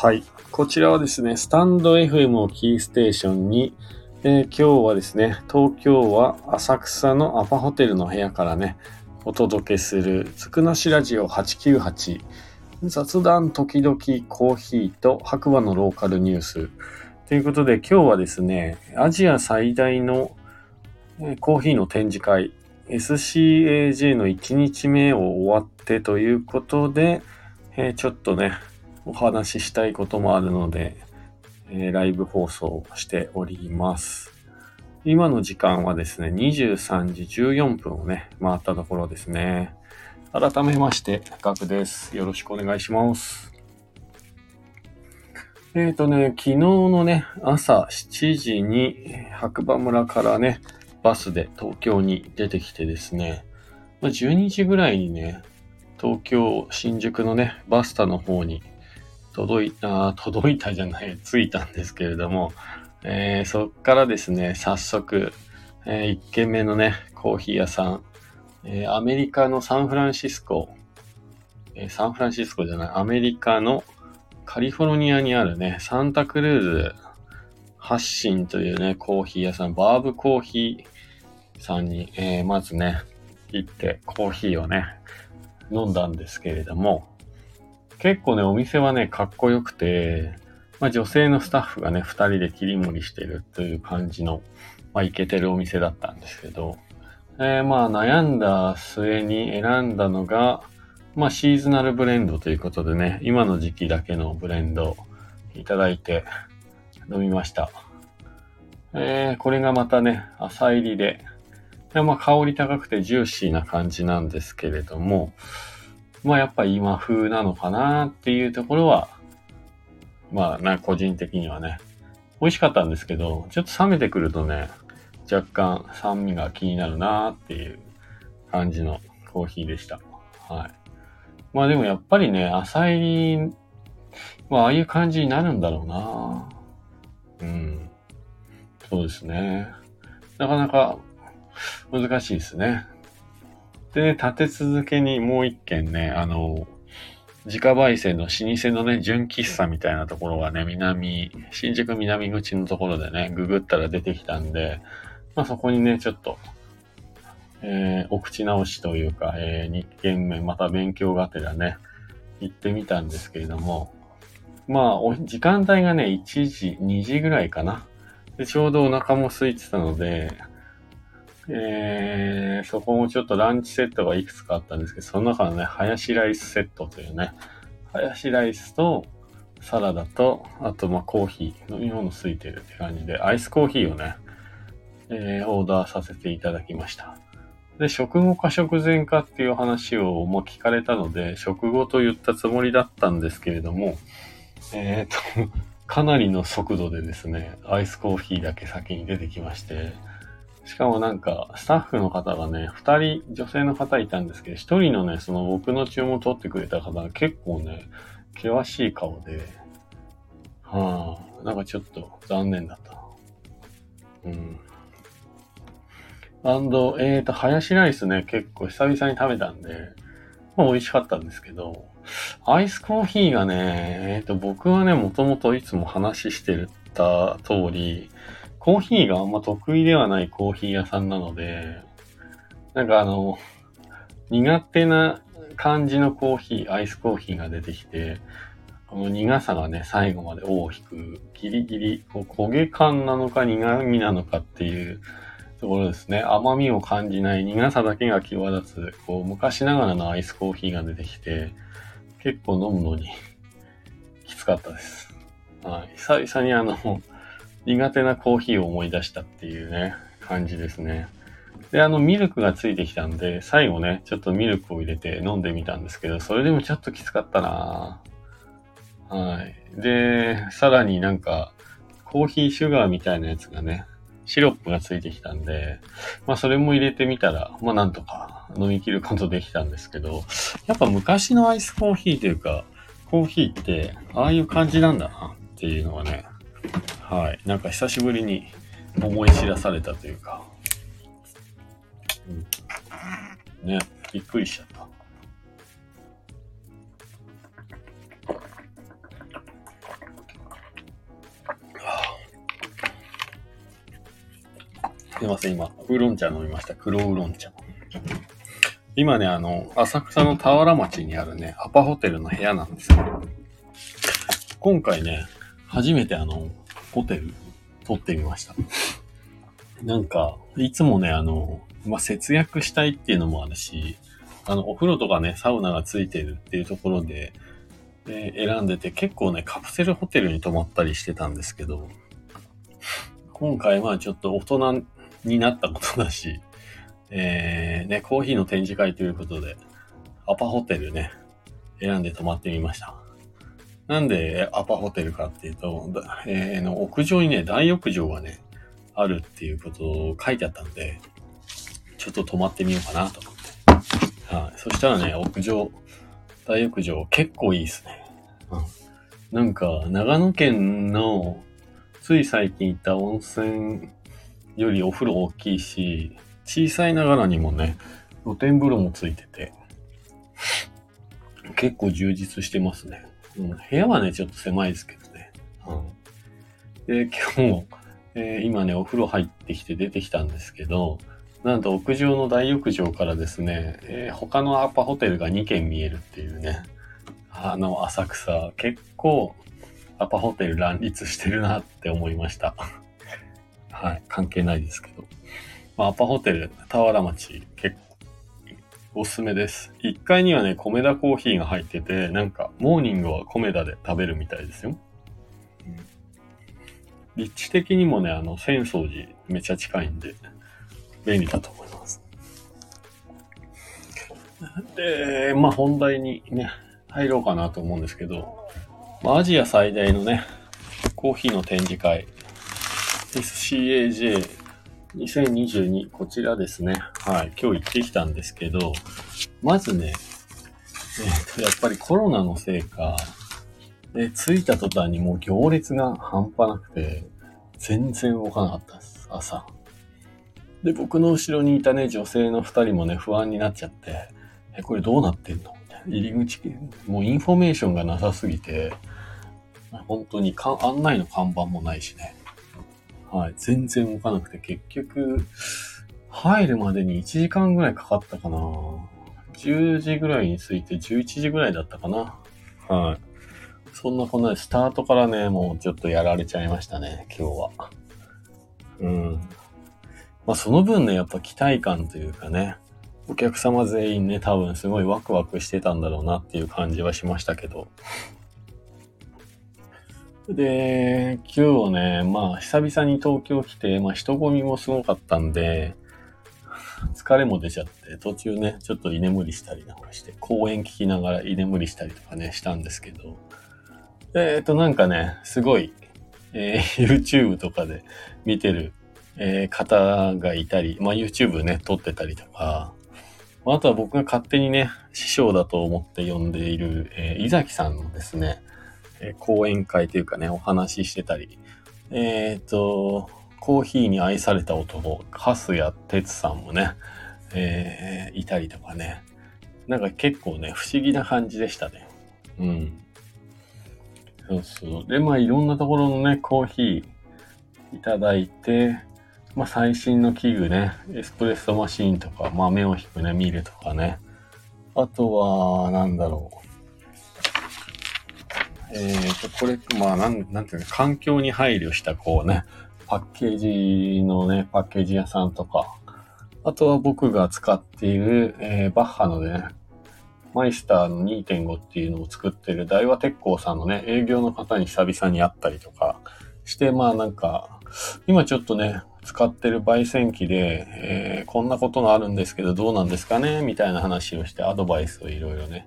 はい。こちらはですね、スタンド FM をキーステーションに、えー、今日はですね、東京は浅草のアパホテルの部屋からね、お届けする、つくなしラジオ898、雑談時々コーヒーと白馬のローカルニュース。ということで今日はですね、アジア最大のコーヒーの展示会、SCAJ の1日目を終わってということで、えー、ちょっとね、お話ししたいこともあるので、えー、ライブ放送しております。今の時間はですね、23時14分をね、回ったところですね。改めまして、ガクです。よろしくお願いします。えっ、ー、とね、昨日のね、朝7時に白馬村からね、バスで東京に出てきてですね、12時ぐらいにね、東京、新宿のね、バスタの方に届いた、届いたじゃない、着いたんですけれども、えー、そっからですね、早速、えー、1軒目のね、コーヒー屋さん、えー、アメリカのサンフランシスコ、え、サンフランシスコじゃない、アメリカのカリフォルニアにあるね、サンタクルーズ発信というね、コーヒー屋さん、バーブコーヒーさんに、え、まずね、行ってコーヒーをね、飲んだんですけれども、結構ね、お店はね、かっこよくて、まあ、女性のスタッフがね、二人で切り盛りしてるという感じの、まあ、イケてるお店だったんですけど、えー、まあ、悩んだ末に選んだのが、まあ、シーズナルブレンドということでね、今の時期だけのブレンドいただいて飲みました。えー、これがまたね、朝入りで、まあ、香り高くてジューシーな感じなんですけれども、まあやっぱ今風なのかなっていうところは、まあな、個人的にはね、美味しかったんですけど、ちょっと冷めてくるとね、若干酸味が気になるなっていう感じのコーヒーでした。はい。まあでもやっぱりね、浅入りまあああいう感じになるんだろうなうん。そうですね。なかなか難しいですね。でね、立て続けにもう一軒ね、あの、自家焙煎の老舗のね、純喫茶みたいなところがね、南、新宿南口のところでね、ググったら出てきたんで、まあそこにね、ちょっと、えー、お口直しというか、えー、2軒目、また勉強がてらね、行ってみたんですけれども、まあ、時間帯がね、1時、2時ぐらいかな。で、ちょうどお腹も空いてたので、え、そこもちょっとランチセットがいくつかあったんですけど、その中のね、ハヤシライスセットというね、ハヤシライスとサラダと、あとまあコーヒー、飲み物ついてるって感じで、アイスコーヒーをね、えー、オーダーさせていただきました。で、食後か食前かっていう話を、まあ、聞かれたので、食後と言ったつもりだったんですけれども、えっ、ー、と、かなりの速度でですね、アイスコーヒーだけ先に出てきまして、しかもなんか、スタッフの方がね、二人、女性の方いたんですけど、一人のね、その僕の注文を取ってくれた方が結構ね、険しい顔で、はあ、なんかちょっと残念だった。うん。アンド、えーと、ハヤシライスね、結構久々に食べたんで、まあ美味しかったんですけど、アイスコーヒーがね、えーと、僕はね、もともといつも話してた通り、コーヒーがあんま得意ではないコーヒー屋さんなので、なんかあの、苦手な感じのコーヒー、アイスコーヒーが出てきて、この苦さがね、最後まで尾を引く、ギリギリ、こう焦げ感なのか苦味なのかっていうところですね。甘みを感じない苦さだけが際立つ、こう昔ながらのアイスコーヒーが出てきて、結構飲むのに きつかったです。はい。久々にあの、苦手なコーヒーを思い出したっていうね、感じですね。で、あの、ミルクがついてきたんで、最後ね、ちょっとミルクを入れて飲んでみたんですけど、それでもちょっときつかったなはい。で、さらになんか、コーヒーシュガーみたいなやつがね、シロップがついてきたんで、まあそれも入れてみたら、まあなんとか飲み切ることできたんですけど、やっぱ昔のアイスコーヒーというか、コーヒーって、ああいう感じなんだなっていうのはね、はい。なんか久しぶりに思い知らされたというか。うん、ね、びっくりしちゃった。すいません、今、ウーロン茶飲みました。黒ウーロン茶。今ね、あの、浅草の田原町にあるね、アパホテルの部屋なんですけど、今回ね、初めてあの、ホテル撮ってみました。なんか、いつもね、あの、まあ、節約したいっていうのもあるし、あの、お風呂とかね、サウナがついてるっていうところで、え、選んでて、結構ね、カプセルホテルに泊まったりしてたんですけど、今回はちょっと大人になったことだし、えー、ね、コーヒーの展示会ということで、アパホテルね、選んで泊まってみました。なんでアパホテルかっていうと、えー、の屋上にね、大浴場がね、あるっていうことを書いてあったんで、ちょっと泊まってみようかなと思って。はい。そしたらね、屋上、大浴場結構いいですね。うん。なんか、長野県の、つい最近行った温泉よりお風呂大きいし、小さいながらにもね、露天風呂もついてて、結構充実してますね。部屋はね、ちょっと狭いですけどね。うん、で、今日も、えー、今ね、お風呂入ってきて出てきたんですけど、なんと屋上の大浴場からですね、えー、他のアパホテルが2軒見えるっていうね、あの浅草、結構アパホテル乱立してるなって思いました。はい、関係ないですけど。まあ、アパホテル、田原町、結、おすすめです。1階にはね、米田コーヒーが入ってて、なんか、モーニングは米田で食べるみたいですよ。立地的にもね、あの、浅草寺めちゃ近いんで、便利だと思います。で、まあ本題にね、入ろうかなと思うんですけど、まあ、アジア最大のね、コーヒーの展示会、SCAJ 2022、こちらですね。はい。今日行ってきたんですけど、まずね、えっ、と、やっぱりコロナのせいか、で、着いた途端にもう行列が半端なくて、全然動かなかったです、朝。で、僕の後ろにいたね、女性の二人もね、不安になっちゃって、え、これどうなってんの？みたいな。入り口、もうインフォメーションがなさすぎて、本当にか案内の看板もないしね。はい。全然動かなくて、結局、入るまでに1時間ぐらいかかったかな。10時ぐらいに着いて11時ぐらいだったかな。はい。そんなこんなで、スタートからね、もうちょっとやられちゃいましたね、今日は。うん。まあその分ね、やっぱ期待感というかね、お客様全員ね、多分すごいワクワクしてたんだろうなっていう感じはしましたけど、で、今日ね、まあ、久々に東京来て、まあ、人混みもすごかったんで、疲れも出ちゃって、途中ね、ちょっと居眠りしたりなんかして、公演聞きながら居眠りしたりとかね、したんですけど、えっ、ー、と、なんかね、すごい、えー、YouTube とかで見てる、えー、方がいたり、まあ、YouTube ね、撮ってたりとか、あとは僕が勝手にね、師匠だと思って呼んでいる、えー、伊崎さんのですね、え講演会というかね、お話ししてたり、えっ、ー、と、コーヒーに愛された男、カスヤ哲さんもね、えー、いたりとかね。なんか結構ね、不思議な感じでしたね。うん。そうそう。で、まあいろんなところのね、コーヒーいただいて、まあ最新の器具ね、エスプレッソマシーンとか、豆を引くね、ミルとかね。あとは、なんだろう。えっ、ー、と、これ、まあ、なん、なんていうの、環境に配慮した、こうね、パッケージのね、パッケージ屋さんとか、あとは僕が使っている、えー、バッハのね、マイスターの2.5っていうのを作ってる大和鉄工さんのね、営業の方に久々に会ったりとかして、まあなんか、今ちょっとね、使ってる焙煎機で、えー、こんなことがあるんですけどどうなんですかね？みたいな話をしてアドバイスをいろいろね、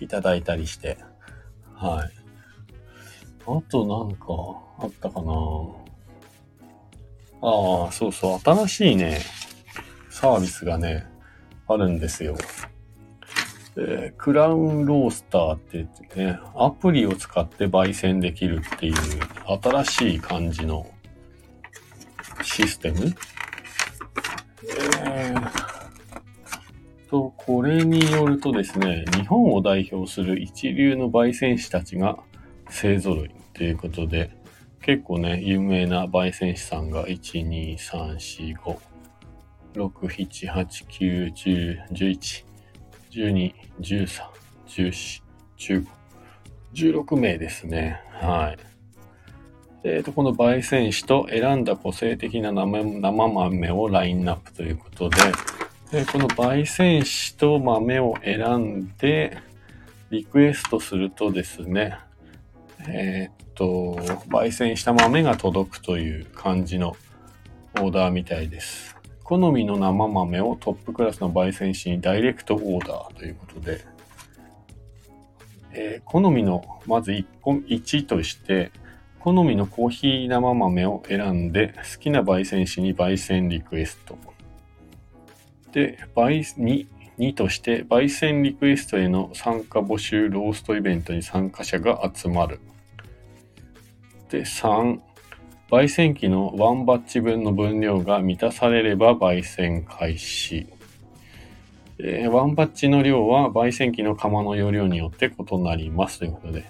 いただいたりして、はい。あとなんかあったかな。ああ、そうそう、新しいね、サービスがね、あるんですよ。えー、クラウンロースターって言ってね、アプリを使って焙煎できるっていう新しい感じのシステム。えー、と、これによるとですね、日本を代表する一流の焙煎師たちが勢揃い。ということで、結構ね、有名な焙煎師さんが1、2、3、4、5、6、7、8、9、10、11、12、13、14、15、16名ですね。はい。えっ、ー、と、この焙煎紙と選んだ個性的な生豆をラインナップということで、えー、この焙煎紙と豆を選んで、リクエストするとですね、えっ、と、焙煎した豆が届くという感じのオーダーみたいです。好みの生豆をトップクラスの焙煎紙にダイレクトオーダーということで、えー、好みの、まず 1, 本1として、好みのコーヒー生豆を選んで、好きな焙煎紙に焙煎リクエスト。で、焙2、2として、焙煎リクエストへの参加募集ローストイベントに参加者が集まる。で、3、焙煎機の1バッチ分の分量が満たされれば焙煎開始。えー、1バッチの量は焙煎機の釜の容量によって異なりますということで、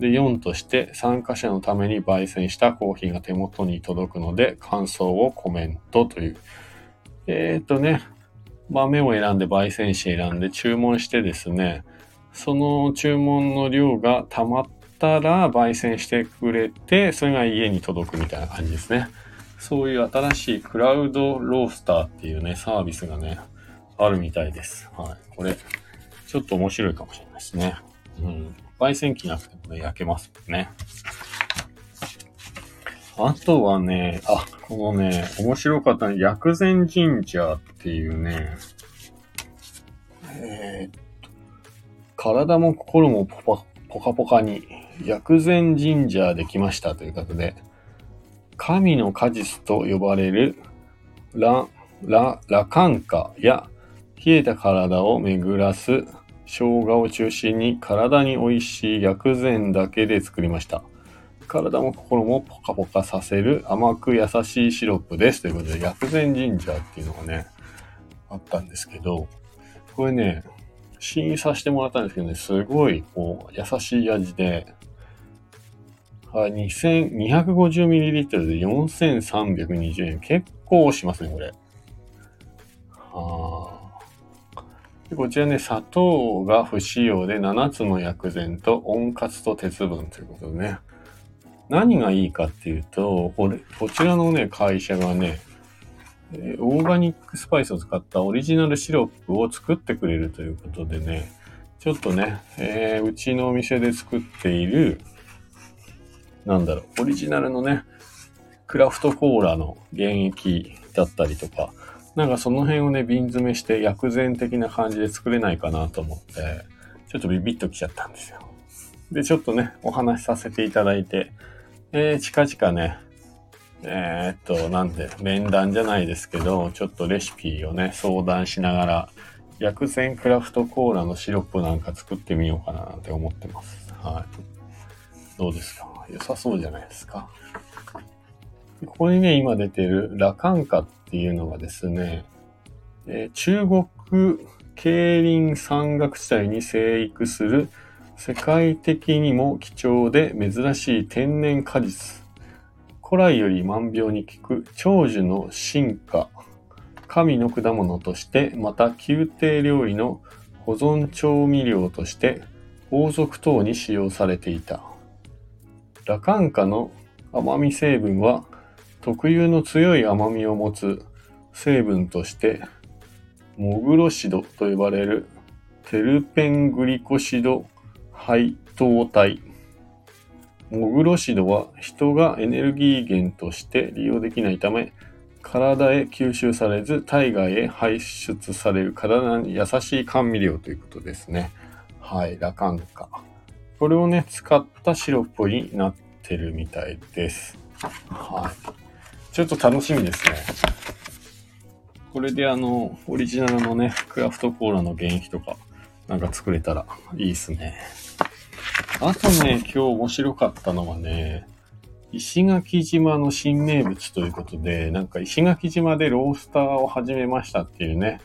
で、4として参加者のために焙煎したコーヒーが手元に届くので感想をコメントという。えっ、とね、豆を選んで焙煎紙選んで注文してですね、その注文の量が溜まったら焙煎してくれて、それが家に届くみたいな感じですね。そういう新しいクラウドロースターっていうね、サービスがね、あるみたいです。はい。これ、ちょっと面白いかもしれないですね。うん。焙煎機なくてもね、焼けますもんね。あとはね、あ、このね、面白かったの薬膳神社っていうね、えー、っと、体も心もポカポカに薬膳神社できましたということで、神の果実と呼ばれるラ、ラ、ラカンカや冷えた体を巡らす生姜を中心に体に美味しい薬膳だけで作りました。体も心もポカポカさせる甘く優しいシロップです。ということで、薬膳ジンジャーっていうのがね、あったんですけど、これね、試飲させてもらったんですけどね、すごい、こう、優しい味で、はい、250ml で4320円。結構しますね、これ。はあこちらね、砂糖が不使用で7つの薬膳と温活と鉄分ということでね。何がいいかっていうと、これ、こちらのね、会社がね、えオーガニックスパイスを使ったオリジナルシロップを作ってくれるということでね、ちょっとね、えー、うちのお店で作っている、なんだろう、オリジナルのね、クラフトコーラの原液だったりとか、なんかその辺をね、瓶詰めして薬膳的な感じで作れないかなと思って、ちょっとビビッときちゃったんですよ。で、ちょっとね、お話しさせていただいて、えー、近々ね、えー、っと、なんで、面談じゃないですけど、ちょっとレシピをね、相談しながら、薬膳クラフトコーラのシロップなんか作ってみようかななんて思ってます。はい。どうですか？良さそうじゃないですか。ここにね、今出てるラカンカっていうのがですね、えー、中国競輪山岳地帯に生育する世界的にも貴重で珍しい天然果実。古来より万病に効く長寿の進化。神の果物として、また宮廷料理の保存調味料として王族等に使用されていた。ラカンカの甘み成分は特有の強い甘みを持つ成分として、モグロシドと呼ばれるテルペングリコシド配糖体。モグロシドは人がエネルギー源として利用できないため、体へ吸収されず体外へ排出される体に優しい甘味料ということですね。はい、ラカンカ。これをね、使ったシロップになってるみたいです。はい。ちょっと楽しみですね。これであの、オリジナルのね、クラフトコーラの原液とか、なんか作れたらいいっすね。あとね、今日面白かったのはね、石垣島の新名物ということで、なんか石垣島でロースターを始めましたっていうね、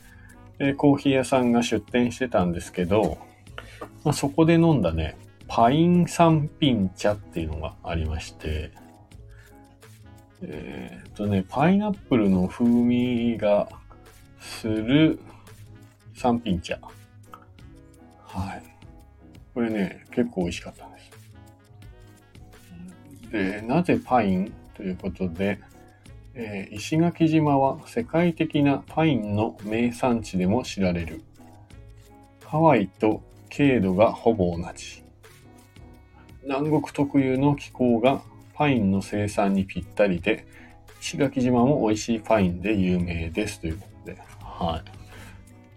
でコーヒー屋さんが出店してたんですけど、まあ、そこで飲んだね、パイン三品茶っていうのがありまして、えー、っとね、パイナップルの風味がする三品茶。はい。これね、結構美味しかったんです。で、なぜパインということで、えー、石垣島は世界的なパインの名産地でも知られる。ハワイと経度がほぼ同じ。南国特有の気候がパインの生産にぴったりで、石垣島も美味しいパインで有名ですということで。は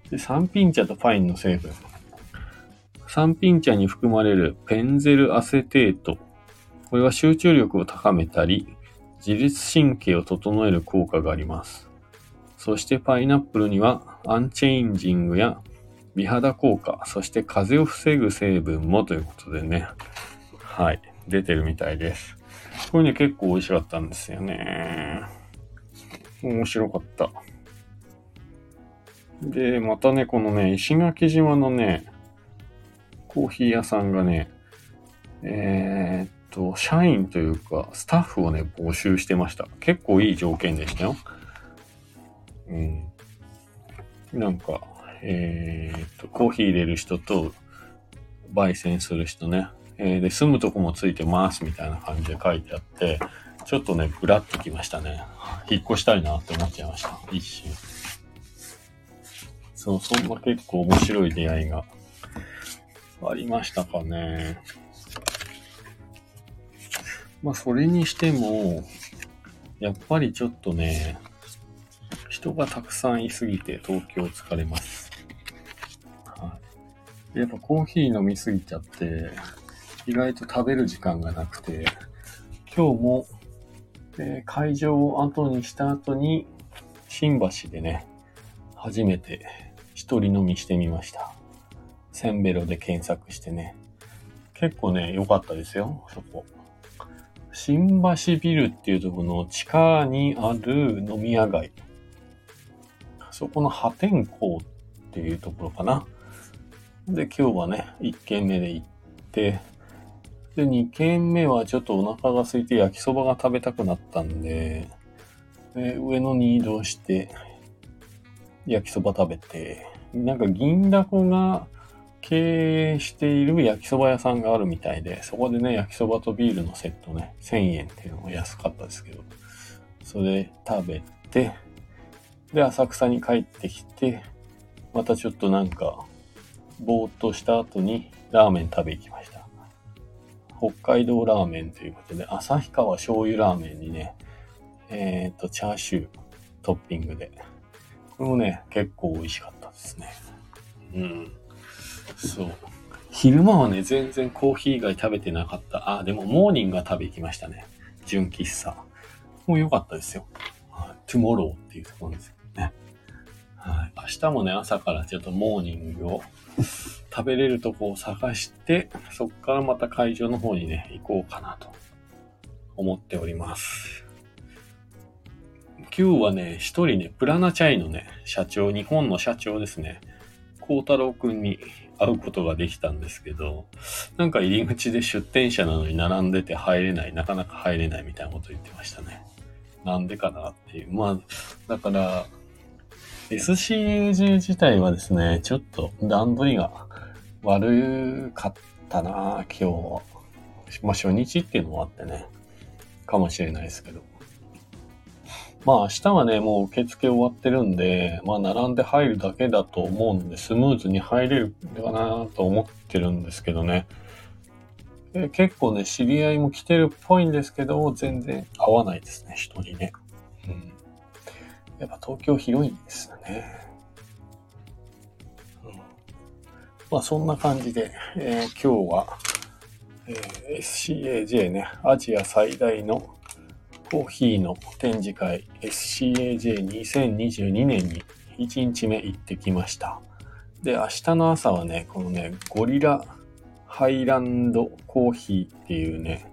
い。で、三品茶とパインの成分。三品茶に含まれるペンゼルアセテート。これは集中力を高めたり、自律神経を整える効果があります。そしてパイナップルにはアンチェインジングや美肌効果、そして風邪を防ぐ成分もということでね。はい。出てるみたいです。これね、結構美味しかったんですよね。面白かった。で、またね、このね、石垣島のね、コーヒー屋さんがね、えー、っと、社員というか、スタッフをね、募集してました。結構いい条件でしたよ。うん。なんか、えー、っと、コーヒー入れる人と、焙煎する人ね。えー、で、住むとこもついてますみたいな感じで書いてあって、ちょっとね、ブラッときましたね。引っ越したいなって思っちゃいました。一瞬。そう、そんな結構面白い出会いがありましたかね。まあ、それにしても、やっぱりちょっとね、人がたくさんいすぎて東京疲れます。はい。やっぱコーヒー飲みすぎちゃって、意外と食べる時間がなくて、今日も、えー、会場を後にした後に、新橋でね、初めて一人飲みしてみました。センベロで検索してね。結構ね、良かったですよ、そこ。新橋ビルっていうところの地下にある飲み屋街。そこの破天荒っていうところかな。で、今日はね、1軒目で行って、で、2軒目はちょっとお腹が空いて焼きそばが食べたくなったんで、で上野に移動して、焼きそば食べて、なんか銀だこが経営している焼きそば屋さんがあるみたいで、そこでね、焼きそばとビールのセットね、1000円っていうのも安かったですけど、それ食べて、で、浅草に帰ってきて、またちょっとなんか、ぼーっとした後にラーメン食べ行きました。北海道ラーメンということで、旭川醤油ラーメンにね、えっ、と、チャーシュートッピングで。これもね、結構美味しかったですね。うん。そう。昼間はね、全然コーヒー以外食べてなかった。あ、でもモーニングは食べ行きましたね。純喫茶。もう良かったですよ。 Tomorrow っていうところですよね。はい。明日もね、朝からちょっとモーニングを食べれるとこを探して、そこからまた会場の方にね、行こうかなと思っております。今日はね、一人ね、 Prana Chai のね、社長、日本の社長ですね、孝太郎くんに会うことができたんですけど、なんか入り口で出店者なのに並んでて入れない、なかなか入れないみたいなこと言ってましたね。なんでかなっていう。まあ、だから、SCAJ 自体はですね、ちょっと段取りが悪かったな今日は。まあ初日っていうのもあってね、かもしれないですけど。まあ明日はね、もう受付終わってるんで、まあ並んで入るだけだと思うんで、スムーズに入れるかなと思ってるんですけどね。結構ね、知り合いも来てるっぽいんですけど、全然合わないですね、人にね。うん。やっぱ東京広いですよね。うん、まあそんな感じで、えー、今日は、えー、SCAJ ね、アジア最大のコーヒーの展示会 SCAJ2022 年に1日目行ってきました。で、明日の朝はね、このね、ゴリラハイランドコーヒーっていうね、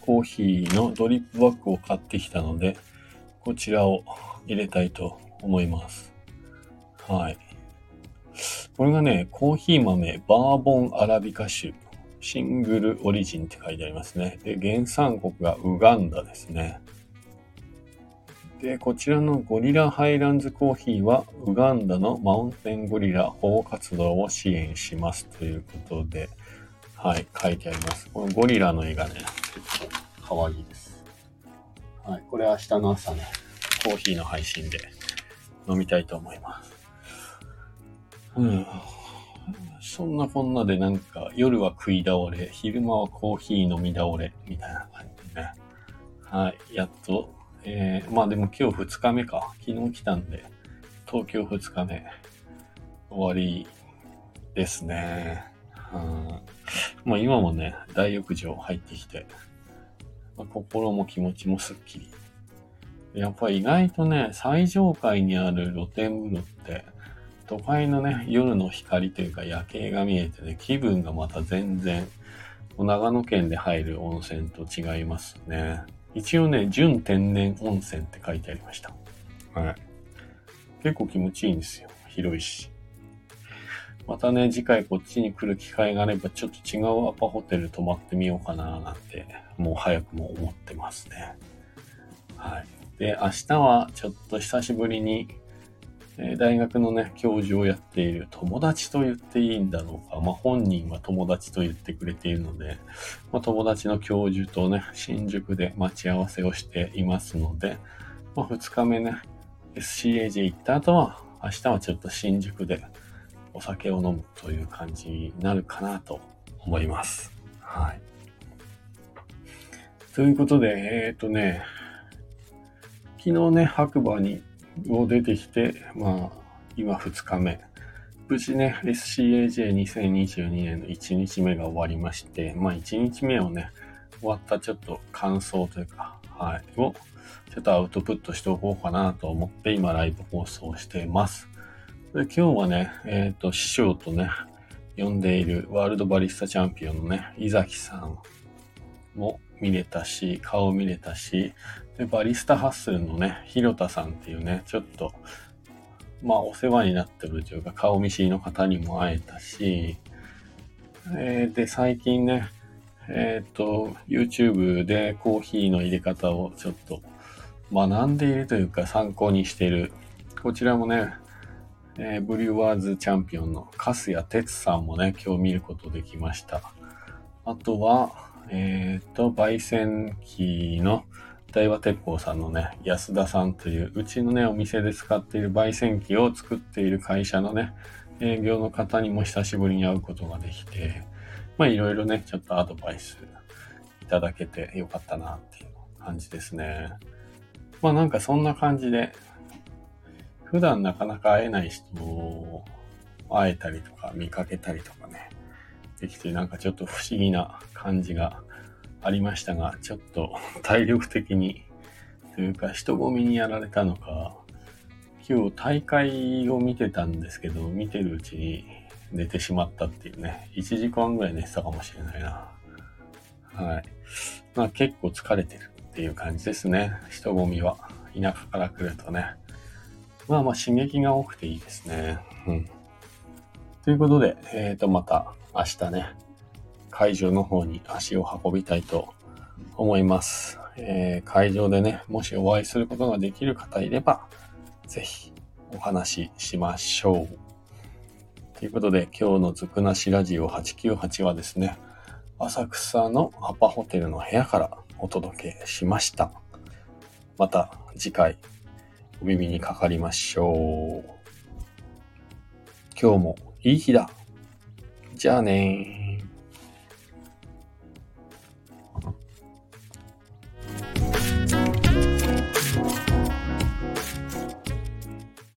コーヒーのドリップバッグを買ってきたので、こちらを入れたいと思います。はい。これがね、コーヒー豆バーボンアラビカ種、シングルオリジンって書いてありますね。で、原産国がウガンダですね。で、こちらのゴリラハイランズコーヒーは、ウガンダのマウンテンゴリラ保護活動を支援しますということで、はい、書いてあります。このゴリラの絵がね、可愛いです。はい、これ明日の朝ね、コーヒーの配信で飲みたいと思います。うん。そんなこんなでなんか夜は食い倒れ、昼間はコーヒー飲み倒れ、みたいな感じでね。はい、やっと、えー、まあでも今日2日目か。昨日来たんで、東京2日目、終わりですね。うん。まあ今もね、大浴場入ってきて、心も気持ちもすっきり。やっぱり意外とね、最上階にある露天風呂って、都会のね、夜の光というか夜景が見えてね、気分がまた全然、長野県で入る温泉と違いますね。一応ね、純天然温泉って書いてありました。はい。結構気持ちいいんですよ。広いし。またね、次回こっちに来る機会があれば、ちょっと違うアパホテル泊まってみようかななんて、もう早くも思ってますね。はい。で、明日はちょっと久しぶりにえ大学のね、教授をやっている友達と言っていいんだろうか。まあ、本人は友達と言ってくれているので、まあ、友達の教授とね、新宿で待ち合わせをしていますので、まあ、2日目ね、SCAJ 行った後は、明日はちょっと新宿でお酒を飲むという感じになるかなと思います。はい。ということで、えっ、ー、とね、昨日ね、白馬にを出てきて、まあ、今2日目。無事ね、SCAJ2022 年の1日目が終わりまして、まあ1日目をね、終わったちょっと感想というか、はい、をちょっとアウトプットしておこうかなと思って今ライブ放送しています。で今日はね、えっ、ー、と、師匠とね、呼んでいるワールドバリスタチャンピオンのね、伊崎さんも見れたし、顔見れたし、で、バリスタハッスルのね、広田さんっていうね、ちょっと、まあ、お世話になってるというか、顔見知りの方にも会えたし、えー、で、最近ね、えっ、ー、と、YouTube でコーヒーの入れ方をちょっと学んでいるというか参考にしている。こちらもね、えー、ブリュワーズチャンピオンの粕谷哲さんもね、今日見ることできました。あとは、えっ、ー、と、焙煎機の大和鉄工さんのね、安田さんという、うちのね、お店で使っている焙煎機を作っている会社のね、営業の方にも久しぶりに会うことができて、まあいろいろね、ちょっとアドバイスいただけてよかったなっていう感じですね。まあなんかそんな感じで、普段なかなか会えない人を会えたりとか見かけたりとかね、できてなんかちょっと不思議な感じがありましたが、ちょっと体力的に、というか人混みにやられたのか、今日大会を見てたんですけど、見てるうちに寝てしまったっていうね、1時間ぐらい寝てたかもしれないな。はい。まあ結構疲れてるっていう感じですね。人混みは。田舎から来るとね。まあまあ刺激が多くていいですね。うん。ということで、えっ、ー、とまた明日ね、会場の方に足を運びたいと思います。えー、会場でね、もしお会いすることができる方いれば、ぜひお話ししましょう。ということで、今日のずくなしラジオ898はですね、浅草のアパホテルの部屋からお届けしました。また次回お耳にかかりましょう。今日もいい日だ。じゃあね